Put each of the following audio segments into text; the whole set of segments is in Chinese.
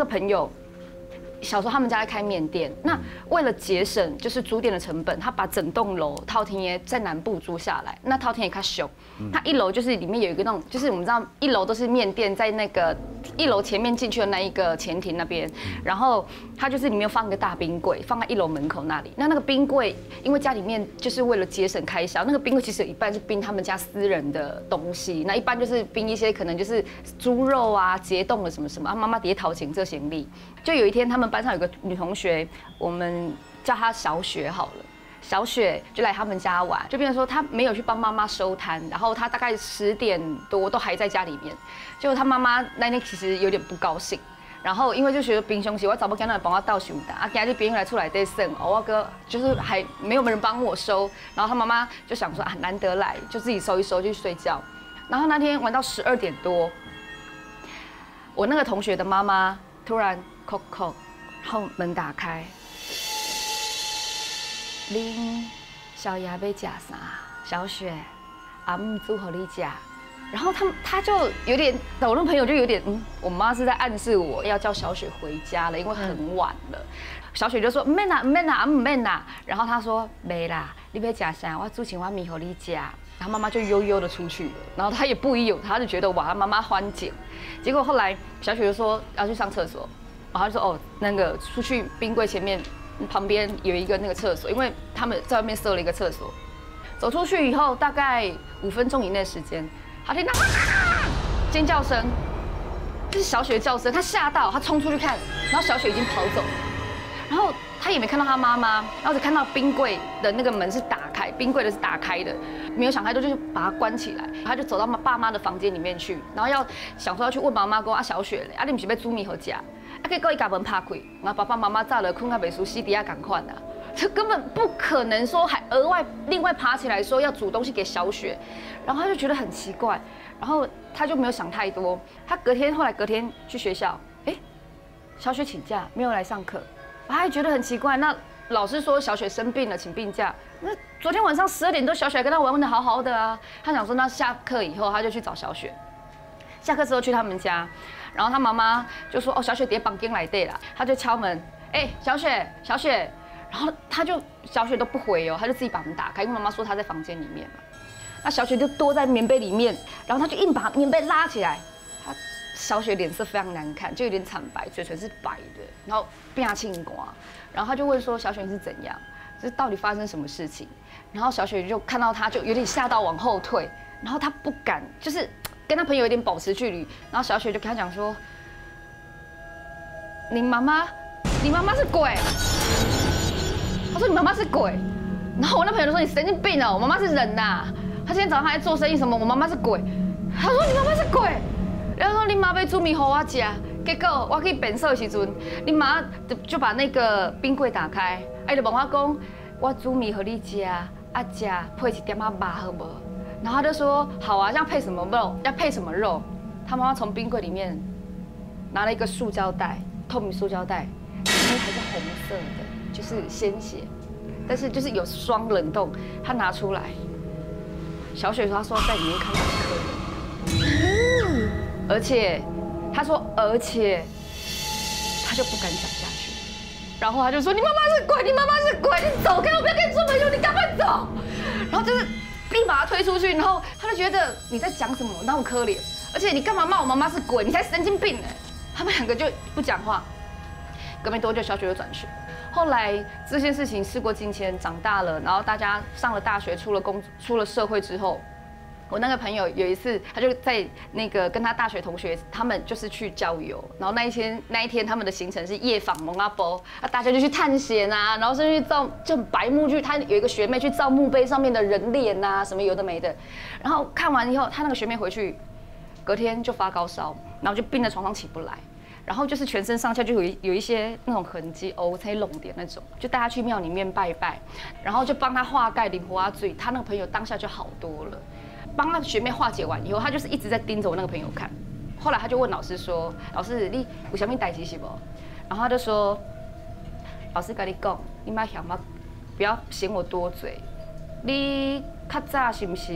个朋友。小时候他们家在开面店，那为了节省就是租店的成本，他把整栋楼套天爷在南部租下来。那套天爷开小，他一楼就是里面有一个那种，就是我们知道一楼都是面店，在那个一楼前面进去的那一个前庭那边，然后他就是里面放一个大冰柜，放在一楼门口那里。那那个冰柜，因为家里面就是为了节省开销，那个冰柜其实有一半是冰他们家私人的东西，那一般就是冰一些可能就是猪肉啊、结冻了什么什么，妈妈叠陶钱这行李。就有一天他们。班上有个女同学，我们叫她小雪好了。小雪就来他们家玩，就变成说她没有去帮妈妈收摊，然后她大概十点多都还在家里面。结果她妈妈那天其实有点不高兴，然后因为就觉得冰兄弟，我找不跟他帮我倒熊的啊，今日别人来出来得剩，我哥就是还没有人帮我收，然后他妈妈就想说啊，难得来就自己收一收就睡觉。然后那天玩到十二点多，我那个同学的妈妈突然叩叩。后门打开，恁小雅要吃啥？小雪，阿姆煮好你吃。然后他他就有点，我那朋友就有点，嗯，我妈是在暗示我要叫小雪回家了，因为很晚了。小雪就说没啦没啦阿姆没啦。然后他说没啦，你要吃啥？我煮青蛙米好你家。然后妈妈就悠悠的出去了。然后他也不疑有他，就觉得哇，他妈妈欢景。结果后来小雪就说要去上厕所。然后就说哦，那个出去冰柜前面旁边有一个那个厕所，因为他们在外面设了一个厕所。走出去以后，大概五分钟以内时间，他听到？尖叫声，这是小雪的叫声，他吓到，他冲出去看，然后小雪已经跑走，然后他也没看到他妈妈，然后只看到冰柜的那个门是打开，冰柜的是打开的，没有想太多，就是把它关起来，他就走到爸妈的房间里面去，然后要想说要去问妈妈，说啊小雪嘞，啊你不是被租米和家？啊！结果伊家门拍开，然后爸爸妈妈早了困啊，袂熟悉底下赶快啊，这根本不可能说还额外另外爬起来说要煮东西给小雪，然后他就觉得很奇怪，然后他就没有想太多。他隔天后来隔天去学校，哎，小雪请假没有来上课，他还觉得很奇怪。那老师说小雪生病了，请病假。那昨天晚上十二点多，小雪跟他玩玩的好好的啊。他想说，那下课以后他就去找小雪。下课之后去他们家。然后他妈妈就说：“哦，小雪叠绑进来对了。”他就敲门：“哎，小雪，小雪。”然后他就小雪都不回哦，他就自己把门打开，因为妈妈说他在房间里面嘛。那小雪就躲在棉被里面，然后他就硬把棉被拉起来。他小雪脸色非常难看，就有点惨白，嘴唇是白的，然后变下青瓜。然后他就问说：“小雪你是怎样？这到底发生什么事情？”然后小雪就看到他就有点吓到往后退，然后他不敢就是。跟他朋友有点保持距离，然后小雪就跟他讲说：“你妈妈，你妈妈是鬼。”说：“你妈妈是鬼。”然后我那朋友就说：“你神经病哦，我妈妈是人呐。”他今天早上还在做生意，什么？我妈妈是鬼。他说：“你妈妈是鬼。”然后说：“你妈被煮米给我吃。”结果我去变色的时阵，你妈就就把那个冰柜打开，哎，就问我讲：“我煮米给你吃，啊吃配一点啊肉好不？”然后他就说好啊，要配什么肉？要配什么肉？他妈妈从冰柜里面拿了一个塑胶袋，透明塑胶袋，里面还是红色的，就是鲜血，但是就是有双冷冻。他拿出来，小雪说他说在里面看到客人，而且他说而且他就不敢讲下去，然后他就说你妈妈是鬼，你妈妈是鬼，你走开，我不要跟你做朋友，你赶快走。然后就是。立马推出去，然后他就觉得你在讲什么，那么可怜，而且你干嘛骂我妈妈是鬼？你才神经病呢！他们两个就不讲话。隔没多久，小雪就转学。后来这件事情事过境迁，长大了，然后大家上了大学，出了工，出了社会之后。我那个朋友有一次，他就在那个跟他大学同学，他们就是去郊游，然后那一天那一天他们的行程是夜访蒙阿波，啊大家就去探险啊，然后甚至去造就白木去，他有一个学妹去造墓碑上面的人脸啊，什么有的没的，然后看完以后，他那个学妹回去，隔天就发高烧，然后就病在床上起不来，然后就是全身上下就有有一些那种痕迹，哦，才拢点那种，就带他去庙里面拜拜，然后就帮他化盖灵活阿醉，他那个朋友当下就好多了。帮他学妹化解完以后，他就是一直在盯着我那个朋友看。后来他就问老师说：“老师，你有什么代志是不？”然后他就说：“老师跟你讲，你妈想嘛，不要嫌我多嘴。你较早是不是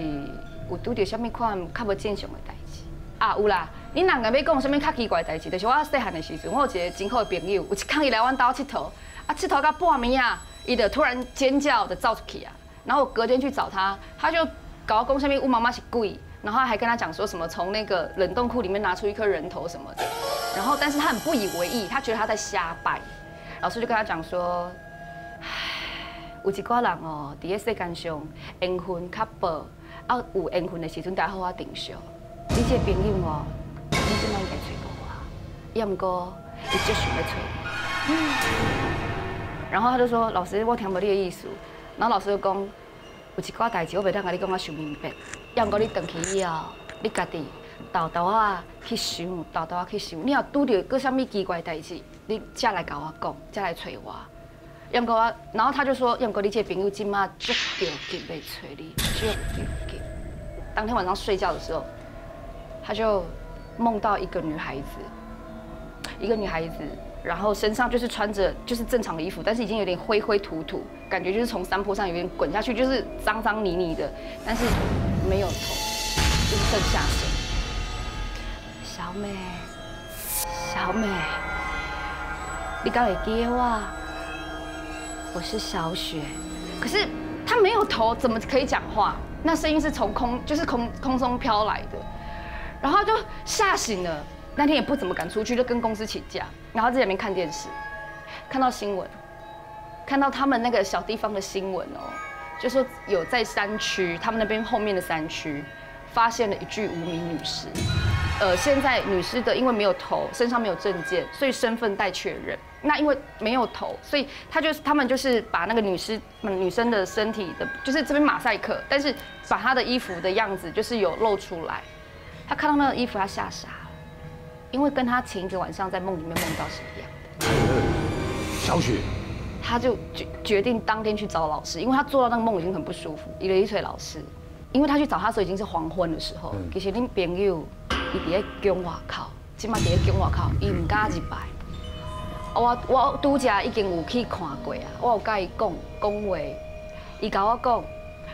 有拄到什么款较不正常的代志？啊，有啦，你两个要讲什么较奇怪代志？就是我细汉的时阵，我有一个真好的朋友，有一天伊来阮家佚佗，啊佚佗到半暝啊，伊就突然尖叫的走出去啊，然后我隔天去找他，他就搞我讲什么我妈妈是鬼，然后还跟他讲说什么从那个冷冻库里面拿出一颗人头什么的，然后但是他很不以为意，他觉得他在瞎掰，老师就跟他讲说，唉，有一个人哦，伫个世间上缘分较薄，啊有缘分的时阵，大家好好珍惜。你这个朋友哦，你即摆应该找到我，要毋过伊就想要找你。然后他就说：“老师，我听无你的意思。”然后老师就讲：“有一寡代志我袂当甲你讲啊，想明白。要毋过你回去以后，你家己豆豆啊去想，豆豆啊去想。你若拄到个啥物奇怪代志，你再来甲我讲，再来找我。要毋过我，然后他就说：要毋过你这个朋友即摆足着急要找你，足着急。当天晚上睡觉的时候。”他就梦到一个女孩子，一个女孩子，然后身上就是穿着就是正常的衣服，但是已经有点灰灰土土，感觉就是从山坡上有点滚下去，就是脏脏泥泥的，但是没有头，就是剩下身。小美，小美，你刚会给我？我是小雪，可是她没有头，怎么可以讲话？那声音是从空，就是空空中飘来的。然后就吓醒了，那天也不怎么敢出去，就跟公司请假，然后在里面看电视，看到新闻，看到他们那个小地方的新闻哦，就说有在山区，他们那边后面的山区，发现了一具无名女尸，呃，现在女尸的因为没有头，身上没有证件，所以身份待确认。那因为没有头，所以他就是他们就是把那个女尸女生的身体的，就是这边马赛克，但是把她的衣服的样子就是有露出来。他看到那个衣服，他吓傻了，因为跟他前一个晚上在梦里面梦到是一样的。小雪，他就决决定当天去找老师，因为他做到那个梦已经很不舒服。一个一岁老师，因为他去找他的时候已经是黄昏的时候。其实恁朋友伊伫咧宫外口，起码伫咧宫外口，伊唔敢入来。我我拄则已经有去看过啊，我有甲伊讲讲话，伊甲我讲，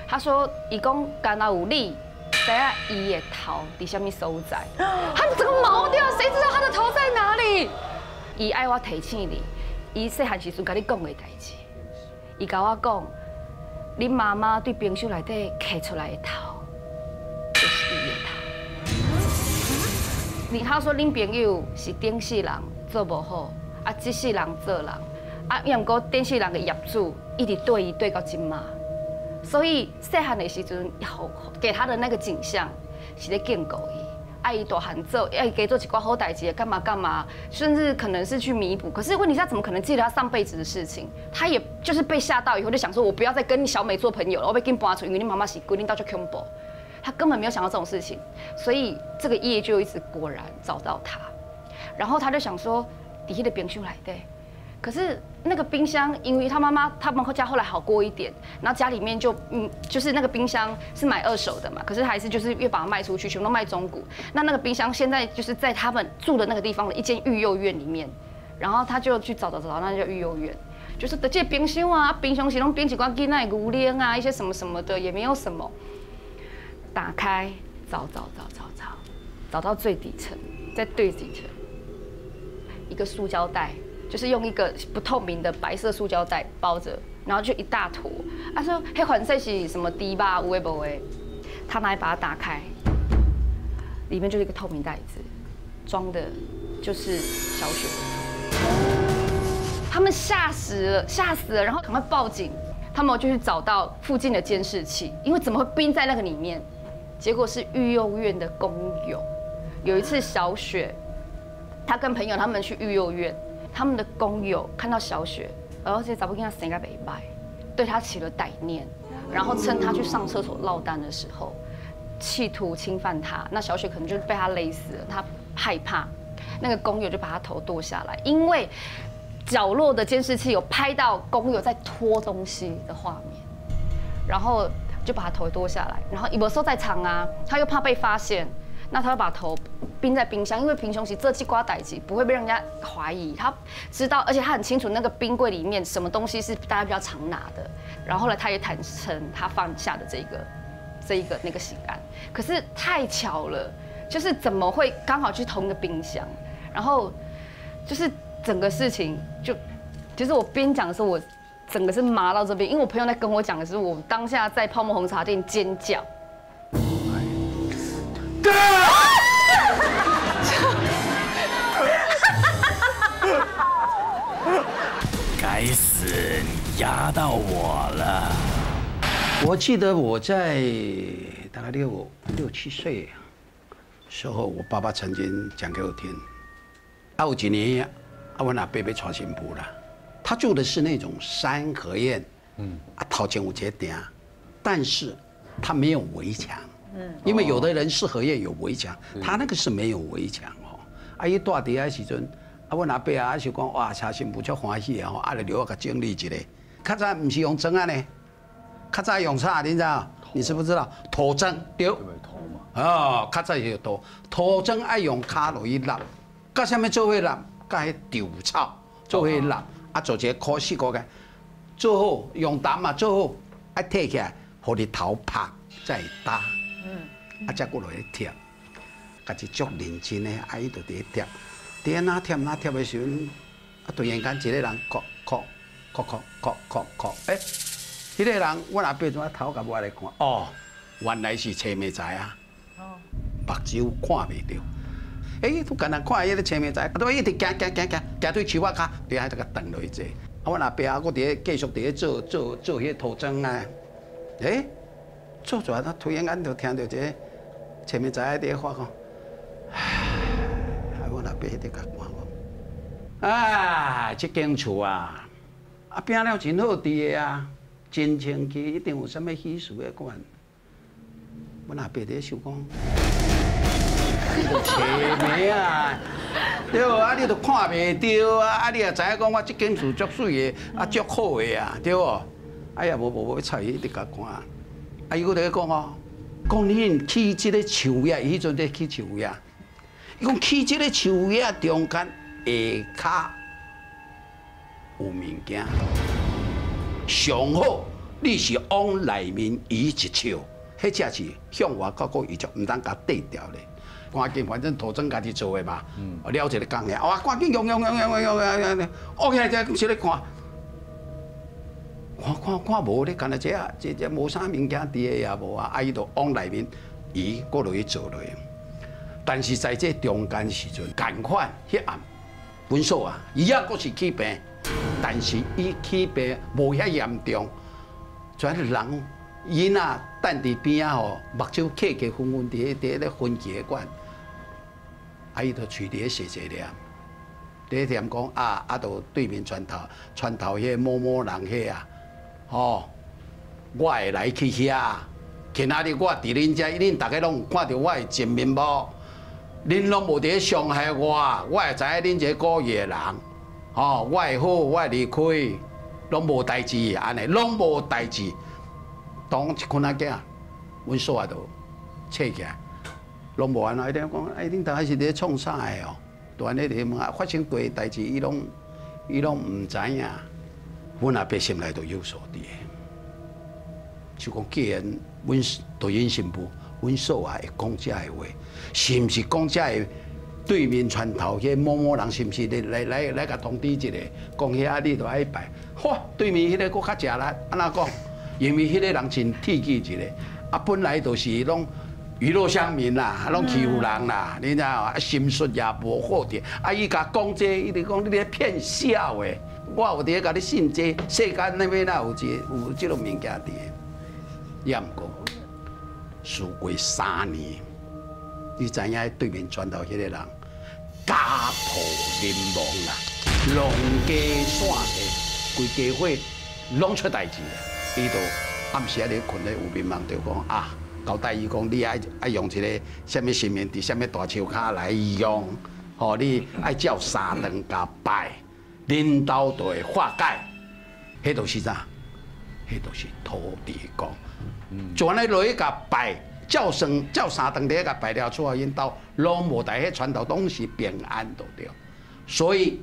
他说伊讲干那有你。知影伊的头伫什么所在？他整个毛掉，谁知道他的头在哪里？伊爱我提醒你，伊细汉时阵甲你讲的代志。伊甲我讲，恁妈妈对冰箱内底刻出来的头，就是伊的头。你他说恁朋友是顶世人做不好，啊，这世人做人，啊，因过顶世人的业主一直对伊对到即嘛。所以细汉的时阵，好给他的那个景象是在建构伊，爱伊大汉做，爱给做几挂好代志，干嘛干嘛，甚至可能是去弥补。可是问题是他怎么可能记得他上辈子的事情？他也就是被吓到以后就想说，我不要再跟小美做朋友了，我被跟搬出，因为你妈妈是规定到去 combo，他根本没有想到这种事情。所以这个夜就一直果然找到他，然后他就想说，底下的冰箱来的。可是那个冰箱，因为他妈妈他们家后来好过一点，然后家里面就嗯，就是那个冰箱是买二手的嘛，可是还是就是越把它卖出去，全都卖中古。那那个冰箱现在就是在他们住的那个地方的一间育幼院里面，然后他就去找找找，那叫育幼院，就是的这冰箱啊，冰箱其中冰几罐鸡奶、骨链啊，一些什么什么的也没有什么。打开找找找找找，找到最底层，在最底层一个塑胶袋。就是用一个不透明的白色塑胶袋包着，然后就一大坨。他说：“黑黄色是什么低吧？无为不为。”他拿来把它打开，里面就是一个透明袋子，装的就是小雪。他们吓死了，吓死了，然后赶快报警。他们就去找到附近的监视器，因为怎么会冰在那个里面？结果是育幼院的工友。有一次小雪，他跟朋友他们去育幼院。他们的工友看到小雪，而且早不跟他生个北拜，对他起了歹念，然后趁他去上厕所落单的时候，企图侵犯他。那小雪可能就被他勒死了。他害怕，那个工友就把他头剁下来，因为角落的监视器有拍到工友在拖东西的画面，然后就把他头剁下来。然后有时候在场啊，他又怕被发现。那他会把头冰在冰箱，因为平胸期这气瓜歹期不会被人家怀疑，他知道，而且他很清楚那个冰柜里面什么东西是大家比较常拿的。然后后来他也坦诚他放下的这个这一个那个刑案，可是太巧了，就是怎么会刚好去同一个冰箱，然后就是整个事情就，其实我边讲的时候，我整个是麻到这边，因为我朋友在跟我讲的时候，我当下在泡沫红茶店尖叫。该死，你压到我了。我记得我在大概六六七岁时候，我爸爸曾经讲给我听，啊，有几年，啊，我那伯伯娶新妇了，他住的是那种三合院，嗯，啊，头前有这顶，但是他没有围墙，嗯，因为有的人四合院有围墙，他那个是没有围墙哦，啊，伊住伫遐时阵，啊，阮阿伯啊是讲哇，娶新妇足欢喜啊，啊，来留个经历一下，较早毋是用砖啊呢。较早用啥？你知道？你知不知道？土砖对。哦，较早是土土砖爱用骹落去揽，甲啥物做伙揽？甲迄稻草做伙揽，啊，做一个可四个个，做好用担嘛做好，啊，摕起来，互你头拍再打，嗯，啊，再过来贴，家己足认真的，啊，伊就伫咧贴，伫哪贴哪贴的时阵，啊，突然间一个人哭哭哭哭哭哭哭，诶。迄个人，我阿伯怎啊头甲我来看？哦，原来是青梅仔啊！哦，目睭看袂到。哎，都简单看迄个青梅仔，啊，都一直行行行行，行对树仔骹，伫遐这个等落去坐。啊，我阿伯啊，我伫咧继续伫咧做做做迄个土砖啊。哎，做出来，他突然间就听到一个青梅仔伫咧话讲，唉，我阿伯喺度甲我讲，啊，这间厝啊，啊，拼了真好伫个啊。真清气，一定有啥物喜事的款。我那伯在想讲，车眉啊，对无？啊，你都看袂到啊！啊，你也知影讲我这间厝足水的，啊，足好的啊，对无？哎呀，无无无要，菜伊直甲看。啊，伊搁在讲哦，讲你去即个树叶，伊迄阵在去树叶。伊讲起即个树叶中间下骹有物件。上好，你是往内面移一手，迄只是向外国国移就毋通甲对调咧。赶紧，反正土砖家己做诶嘛，了一个工诶，哇，赶紧用用用用用用用用，OK，再再来看，看看看无咧，干那这啊，这这无啥物件伫诶也无啊，啊伊就往内面移过落去做落去。但是在这中间时阵，赶快迄暗，分数啊，伊也阁是起病。但是伊起病无遐严重，全是人伊那等伫边啊吼，目睭刻刻昏昏伫伫咧分血管，啊伊就喙咧细细念，咧念讲啊啊，都对面船头船头迄某某人迄啊，吼，我会来去遐，去哪里？我伫恁遮，恁大家拢有看到我的真面目，恁拢无伫伤害我，我会知影恁这个野人。哦，我会好，我会离开，拢无代志，安尼拢无代志。当一困仔囝，阮所啊都切起来，拢无安怎。一点讲，哎，恁大概是咧创啥的哦？都安尼咧问啊，发生过代志，伊拢伊拢毋知影。阮阿伯心内都有所伫。就讲，既然阮导演新妇，阮所啊会讲遮的话，是毋是讲遮的？对面船头迄某某人是毋是来来来来甲通知一下，讲遐你都爱拜。嚯，对面迄个搁较食力，安那讲？因为迄个人真铁气一个，啊，本来就是拢娱乐乡民啦，拢欺负人啦，你知道啊？心术也无好点，啊，伊甲讲这，伊直讲你咧骗笑诶。我有伫咧甲你信这，世间那边哪有这有这种物件伫？也毋过，事过三年，你知影对面船头迄个人？家破人亡啦，农家散的，规家伙拢出代志啦。伊都暗时啊咧困咧，有民梦就讲啊，交代伊讲，你爱爱用一个什么神明伫什么大树骹来用，吼，你爱叫三顿甲拜，领导就会化解。迄都是啥？迄都是土地公，就安尼落去甲拜。叫声叫三顿咧，甲摆了出来，因到拢无在迄传统东西平安都对。所以，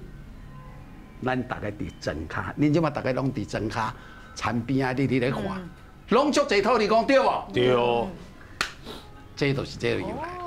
咱大概伫真卡，恁即马大概拢伫真卡田边啊，你伫咧看，拢足济套你讲对无？对。这都是这个由来。